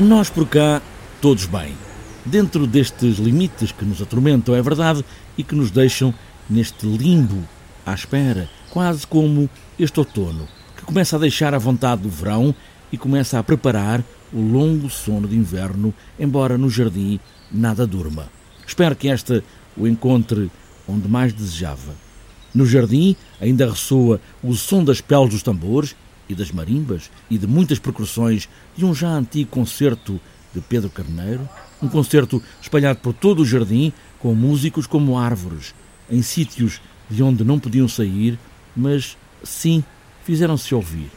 Nós por cá, todos bem. Dentro destes limites que nos atormentam, é verdade, e que nos deixam neste limbo, à espera, quase como este outono, que começa a deixar a vontade do verão e começa a preparar o longo sono de inverno, embora no jardim nada durma. Espero que esta o encontre onde mais desejava. No jardim ainda ressoa o som das peles dos tambores e das marimbas e de muitas percussões de um já antigo concerto de Pedro Carneiro, um concerto espalhado por todo o jardim com músicos como árvores, em sítios de onde não podiam sair, mas sim fizeram-se ouvir.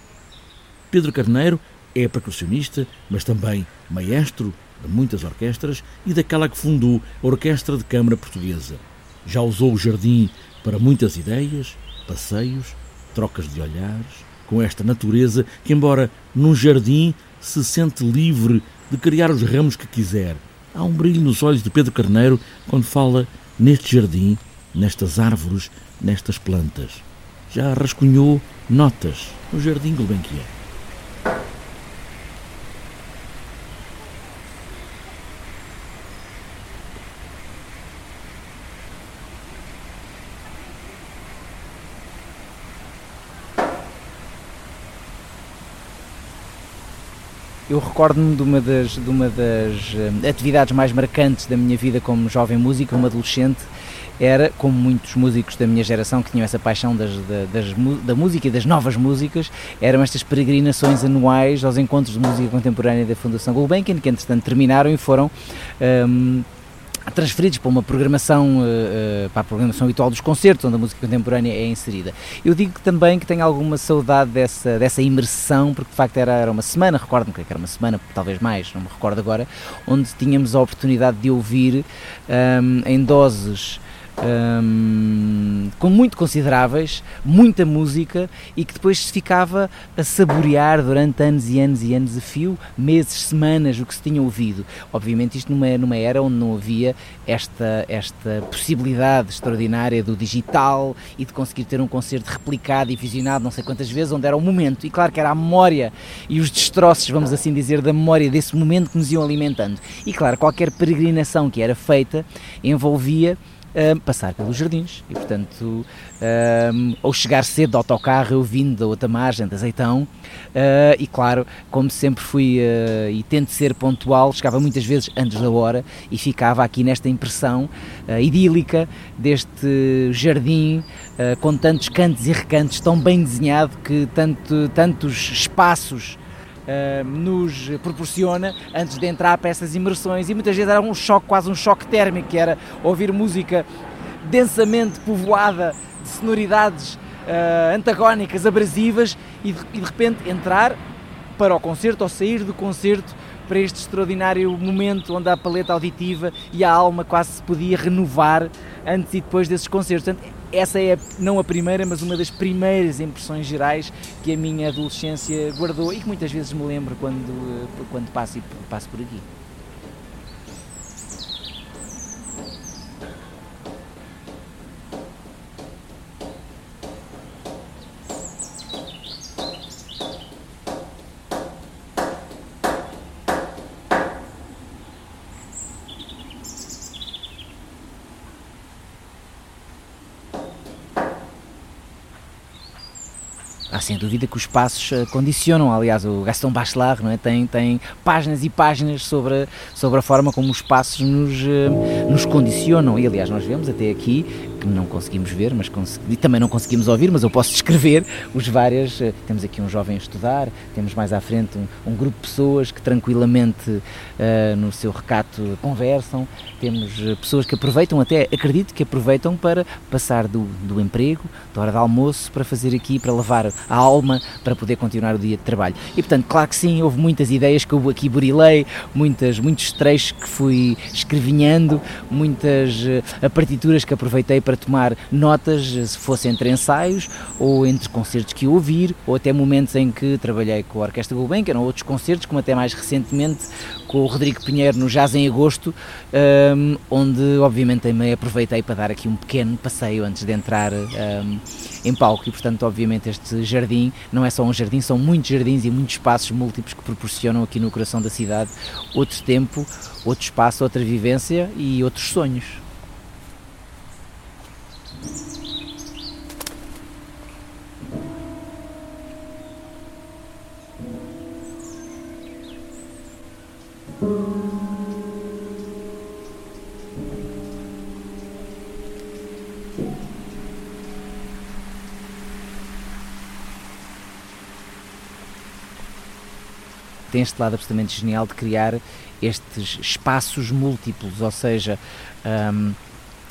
Pedro Carneiro é percussionista, mas também maestro de muitas orquestras e daquela que fundou a Orquestra de Câmara Portuguesa. Já usou o jardim para muitas ideias, passeios, trocas de olhares, com esta natureza que, embora num jardim, se sente livre de criar os ramos que quiser. Há um brilho nos olhos de Pedro Carneiro quando fala neste jardim, nestas árvores, nestas plantas. Já rascunhou notas no jardim Gulbenkian. Eu recordo-me de uma das, de uma das uh, atividades mais marcantes da minha vida como jovem músico, como adolescente, era, como muitos músicos da minha geração que tinham essa paixão das, das, da música e das novas músicas, eram estas peregrinações anuais aos encontros de música contemporânea da Fundação Gulbenkian, que entretanto terminaram e foram um, transferidos para uma programação, uh, para a programação habitual dos concertos, onde a música contemporânea é inserida. Eu digo também que tenho alguma saudade dessa, dessa imersão, porque de facto era, era uma semana, recordo-me que era uma semana, talvez mais, não me recordo agora, onde tínhamos a oportunidade de ouvir um, em doses um, com muito consideráveis, muita música e que depois se ficava a saborear durante anos e anos e anos a fio, meses, semanas, o que se tinha ouvido. Obviamente isto numa, numa era onde não havia esta, esta possibilidade extraordinária do digital e de conseguir ter um concerto replicado e visionado não sei quantas vezes, onde era o momento. E claro que era a memória e os destroços, vamos assim dizer, da memória desse momento que nos iam alimentando. E claro, qualquer peregrinação que era feita envolvia um, passar pelos jardins e, portanto, um, ou chegar cedo do autocarro, eu vindo da outra margem, de Azeitão, uh, e claro, como sempre fui uh, e tento ser pontual, chegava muitas vezes antes da hora e ficava aqui nesta impressão uh, idílica deste jardim com tantos cantos e recantos, tão bem desenhado que tanto, tantos espaços Uh, nos proporciona antes de entrar para essas imersões e muitas vezes era um choque, quase um choque térmico, que era ouvir música densamente povoada de sonoridades uh, antagónicas, abrasivas e de, e de repente entrar para o concerto ou sair do concerto para este extraordinário momento onde a paleta auditiva e a alma quase se podia renovar antes e depois desses concertos. Portanto, essa é não a primeira, mas uma das primeiras impressões gerais que a minha adolescência guardou e que muitas vezes me lembro quando, quando passo, passo por aqui. Sem dúvida que os passos eh, condicionam. Aliás, o Gaston Bachelard não é? tem, tem páginas e páginas sobre, sobre a forma como os passos nos, eh, nos condicionam. E aliás, nós vemos até aqui que não conseguimos ver, mas e também não conseguimos ouvir, mas eu posso descrever os várias. Eh, temos aqui um jovem a estudar, temos mais à frente um, um grupo de pessoas que tranquilamente uh, no seu recato conversam, temos pessoas que aproveitam, até acredito que aproveitam para passar do, do emprego, da hora de almoço, para fazer aqui, para levar a alma para poder continuar o dia de trabalho. E portanto, claro que sim, houve muitas ideias que eu aqui burilei, muitas, muitos trechos que fui escrevinhando, muitas uh, partituras que aproveitei para para tomar notas, se fosse entre ensaios ou entre concertos que ouvir, ou até momentos em que trabalhei com a Orquestra Gulbenkian, eram outros concertos, como até mais recentemente com o Rodrigo Pinheiro no Jazz em Agosto, um, onde obviamente também aproveitei para dar aqui um pequeno passeio antes de entrar um, em palco e portanto obviamente este jardim não é só um jardim, são muitos jardins e muitos espaços múltiplos que proporcionam aqui no coração da cidade outro tempo, outro espaço, outra vivência e outros sonhos. Tem este lado absolutamente genial de criar estes espaços múltiplos, ou seja, um,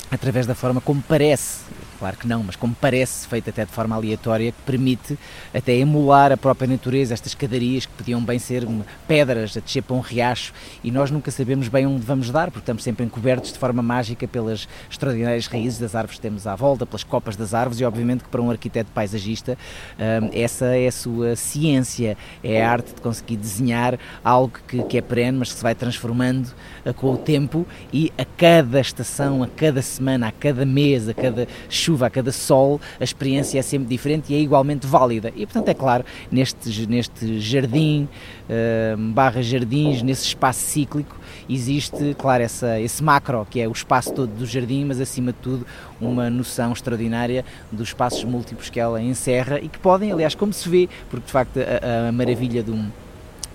através da forma como parece claro que não, mas como parece feito até de forma aleatória, que permite até emular a própria natureza, estas escadarias que podiam bem ser pedras a descer para um riacho e nós nunca sabemos bem onde vamos dar, porque estamos sempre encobertos de forma mágica pelas extraordinárias raízes das árvores que temos à volta, pelas copas das árvores e obviamente que para um arquiteto paisagista hum, essa é a sua ciência, é a arte de conseguir desenhar algo que, que é perene, mas que se vai transformando eh, com o tempo e a cada estação, a cada semana, a cada mês, a cada chuva chuva, a cada sol, a experiência é sempre diferente e é igualmente válida. E portanto, é claro, neste, neste jardim, uh, barra jardins, nesse espaço cíclico, existe, claro, essa, esse macro, que é o espaço todo do jardim, mas acima de tudo uma noção extraordinária dos espaços múltiplos que ela encerra e que podem, aliás, como se vê, porque de facto a, a maravilha de um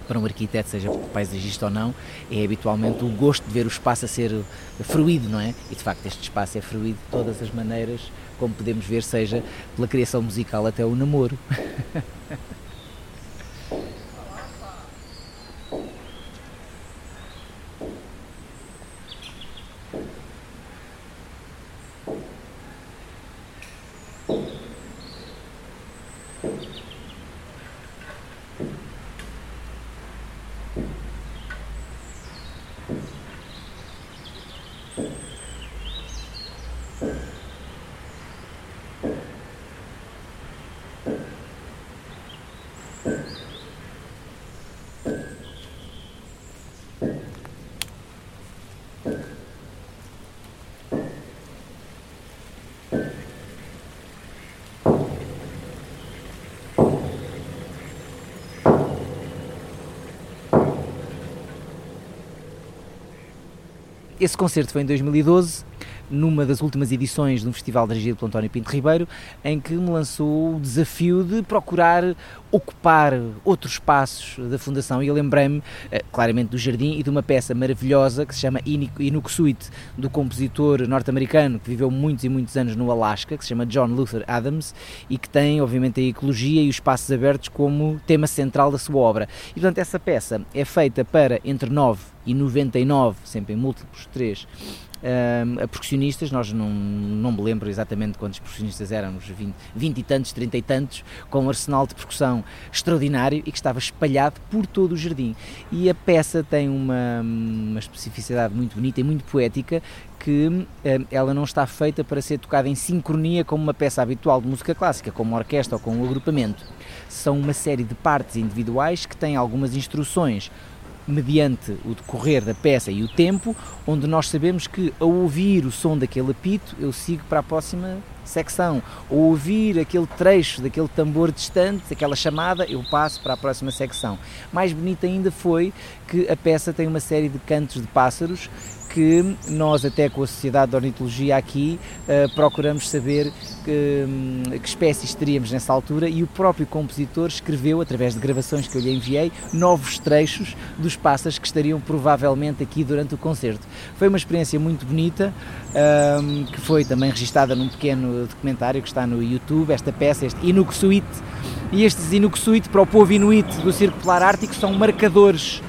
para um arquiteto, seja paisagista ou não, é habitualmente o gosto de ver o espaço a ser fruído, não é? E de facto este espaço é fruído de todas as maneiras, como podemos ver, seja pela criação musical até o namoro. Esse concerto foi em 2012, numa das últimas edições de um festival dirigido pelo António Pinto Ribeiro, em que me lançou o desafio de procurar ocupar outros espaços da Fundação. E eu lembrei-me, eh, claramente, do jardim e de uma peça maravilhosa que se chama Inuksweet, do compositor norte-americano que viveu muitos e muitos anos no Alasca, que se chama John Luther Adams e que tem, obviamente, a ecologia e os espaços abertos como tema central da sua obra. E, portanto, essa peça é feita para entre 9 e 99, sempre em múltiplos 3, uh, percussionistas, nós não, não me lembro exatamente quantos percussionistas éramos, 20, 20 e tantos, 30 e tantos, com um arsenal de percussão extraordinário e que estava espalhado por todo o jardim. E a peça tem uma, uma especificidade muito bonita e muito poética que ela não está feita para ser tocada em sincronia como uma peça habitual de música clássica, como uma orquestra ou com um agrupamento. São uma série de partes individuais que têm algumas instruções mediante o decorrer da peça e o tempo, onde nós sabemos que ao ouvir o som daquele apito, eu sigo para a próxima secção. Ou ouvir aquele trecho daquele tambor distante, aquela chamada, eu passo para a próxima secção. Mais bonito ainda foi que a peça tem uma série de cantos de pássaros que nós, até com a Sociedade de Ornitologia aqui, uh, procuramos saber que, um, que, espécies teríamos nessa altura e o próprio compositor escreveu, através de gravações que eu lhe enviei, novos trechos dos pássaros que estariam provavelmente aqui durante o concerto. Foi uma experiência muito bonita, um, que foi também registada num pequeno documentário que está no YouTube, esta peça, este Inuksweet, e estes Inuksweet para o povo inuit do Círculo Polar Ártico são marcadores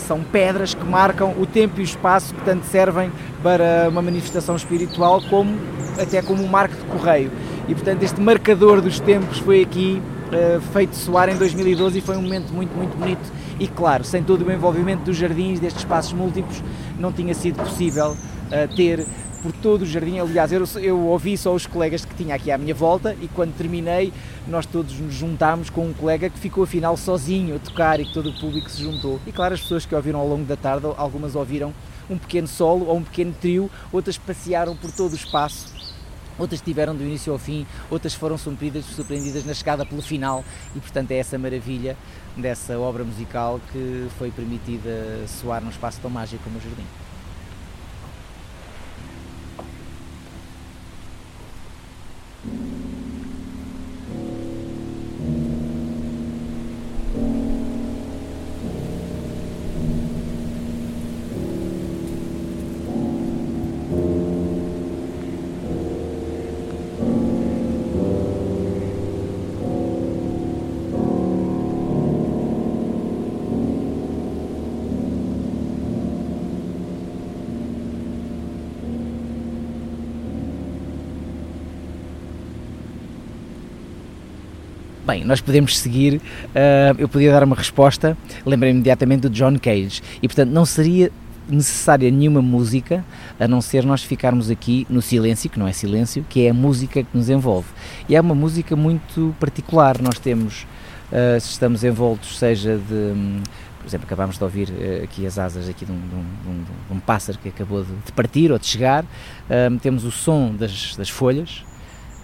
são pedras que marcam o tempo e o espaço, que tanto servem para uma manifestação espiritual como até como um marco de correio. E portanto este marcador dos tempos foi aqui uh, feito soar em 2012 e foi um momento muito, muito bonito. E claro, sem todo o envolvimento dos jardins, destes espaços múltiplos, não tinha sido possível uh, ter por todo o jardim. Aliás, eu, eu ouvi só os colegas que tinha aqui à minha volta e quando terminei, nós todos nos juntámos com um colega que ficou afinal sozinho a tocar e todo o público se juntou. E claro, as pessoas que ouviram ao longo da tarde, algumas ouviram um pequeno solo ou um pequeno trio, outras passearam por todo o espaço outras tiveram do início ao fim, outras foram surpreendidas, surpreendidas na chegada pelo final e portanto é essa maravilha dessa obra musical que foi permitida soar num espaço tão mágico como o Jardim. Bem, nós podemos seguir, uh, eu podia dar uma resposta, lembrei imediatamente do John Cage, e portanto não seria necessária nenhuma música, a não ser nós ficarmos aqui no silêncio, que não é silêncio, que é a música que nos envolve. E é uma música muito particular, nós temos, uh, se estamos envoltos, seja de por exemplo, acabámos de ouvir uh, aqui as asas aqui de um, de, um, de um, pássaro que acabou de, partir ou de chegar, temos o som das, das folhas.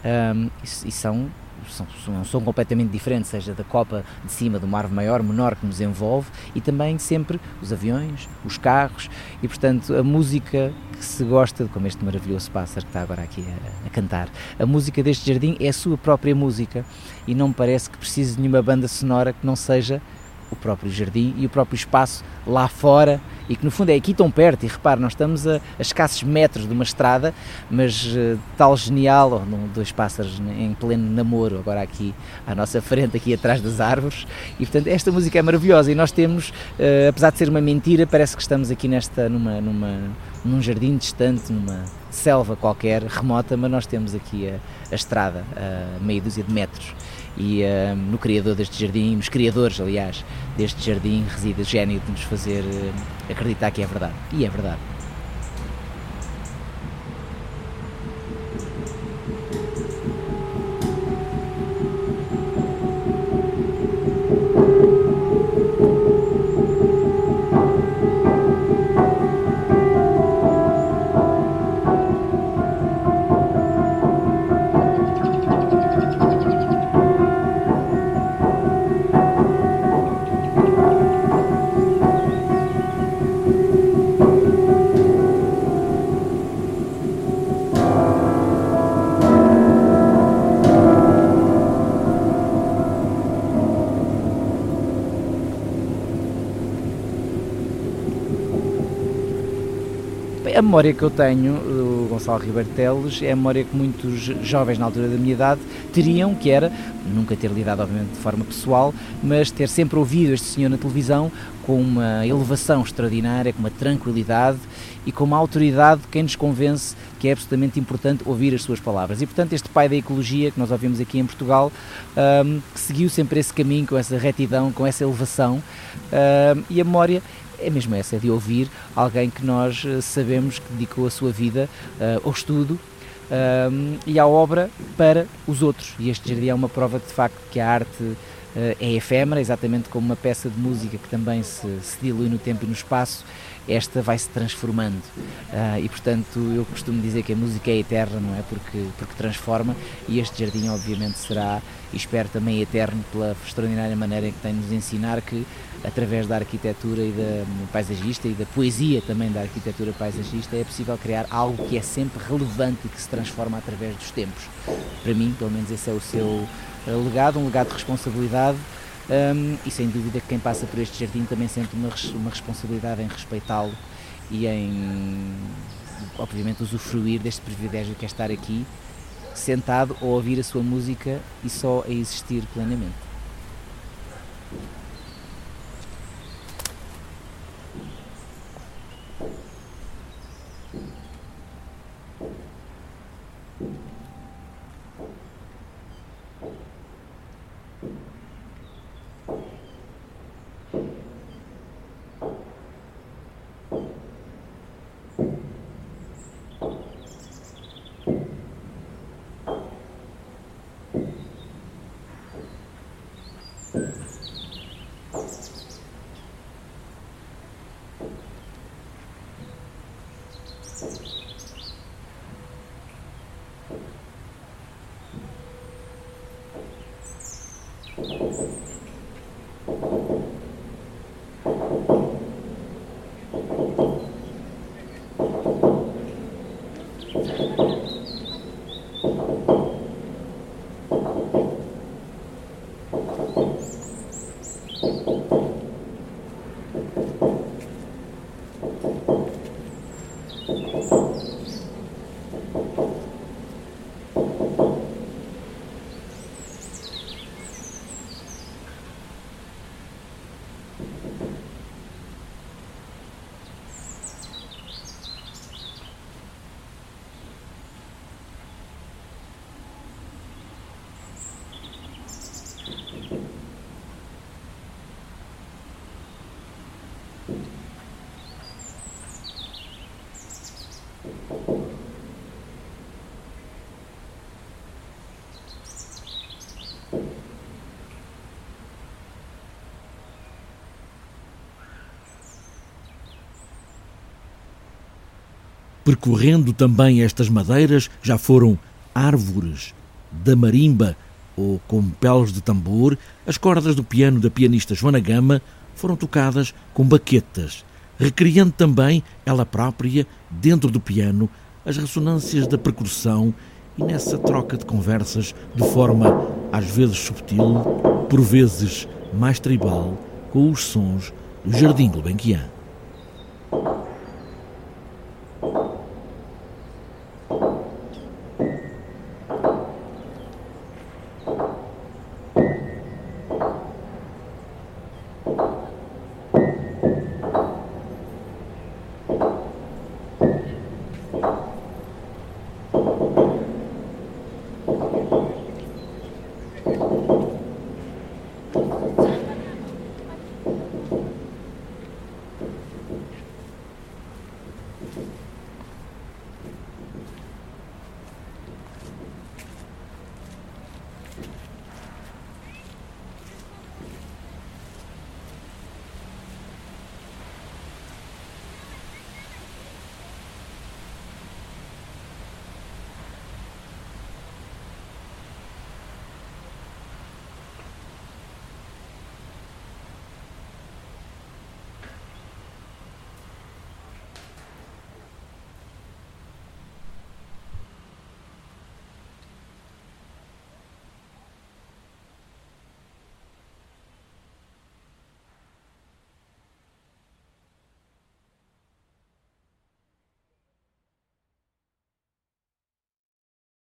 E, e, são são, são, são completamente diferentes, seja da copa de cima do mar maior, menor que nos envolve e também sempre os aviões, os carros e portanto a música que se gosta, como este maravilhoso pássaro que está agora aqui a, a cantar, a música deste jardim é a sua própria música e não me parece que precise de nenhuma banda sonora que não seja o próprio jardim e o próprio espaço lá fora e que no fundo é aqui tão perto e repare, nós estamos a, a escassos metros de uma estrada mas uh, tal genial, dois pássaros em pleno namoro agora aqui à nossa frente, aqui atrás das árvores e portanto esta música é maravilhosa e nós temos, uh, apesar de ser uma mentira parece que estamos aqui nesta, numa, numa, num jardim distante, numa selva qualquer, remota, mas nós temos aqui a, a estrada a meia dúzia de metros e no criador deste jardim, nos criadores, aliás, deste jardim, reside o gênio de nos fazer acreditar que é verdade. E é verdade. A memória que eu tenho do Gonçalo Ribeiro Teles é a memória que muitos jovens na altura da minha idade teriam, que era nunca ter lidado, obviamente, de forma pessoal, mas ter sempre ouvido este senhor na televisão com uma elevação extraordinária, com uma tranquilidade e com uma autoridade que nos convence que é absolutamente importante ouvir as suas palavras. E, portanto, este pai da ecologia que nós ouvimos aqui em Portugal, um, que seguiu sempre esse caminho, com essa retidão, com essa elevação, um, e a memória é mesmo essa, é de ouvir alguém que nós eh, sabemos que dedicou a sua vida uh, ao estudo um, e à obra para os outros. E este jardim é uma prova de, facto que a arte uh, é efêmera, exatamente como uma peça de música que também se, se dilui no tempo e no espaço, esta vai se transformando. Uh, e portanto, eu costumo dizer que a música é eterna, não é? Porque, porque transforma, e este jardim, obviamente, será, e espero também eterno, pela extraordinária maneira em que tem de nos ensinar que através da arquitetura e da paisagista e da poesia também da arquitetura paisagista, é possível criar algo que é sempre relevante e que se transforma através dos tempos. Para mim, pelo menos, esse é o seu eh, legado, um legado de responsabilidade. Um, e sem dúvida que quem passa por este jardim também sente uma, uma responsabilidade em respeitá-lo e em, obviamente, usufruir deste privilégio que é estar aqui, sentado a ouvir a sua música e só a existir plenamente. Percorrendo também estas madeiras já foram árvores da marimba ou com peles de tambor, as cordas do piano da pianista Joana Gama foram tocadas com baquetas, recriando também ela própria, dentro do piano, as ressonâncias da percussão e nessa troca de conversas de forma às vezes subtil, por vezes mais tribal, com os sons do Jardim Gulbenkian.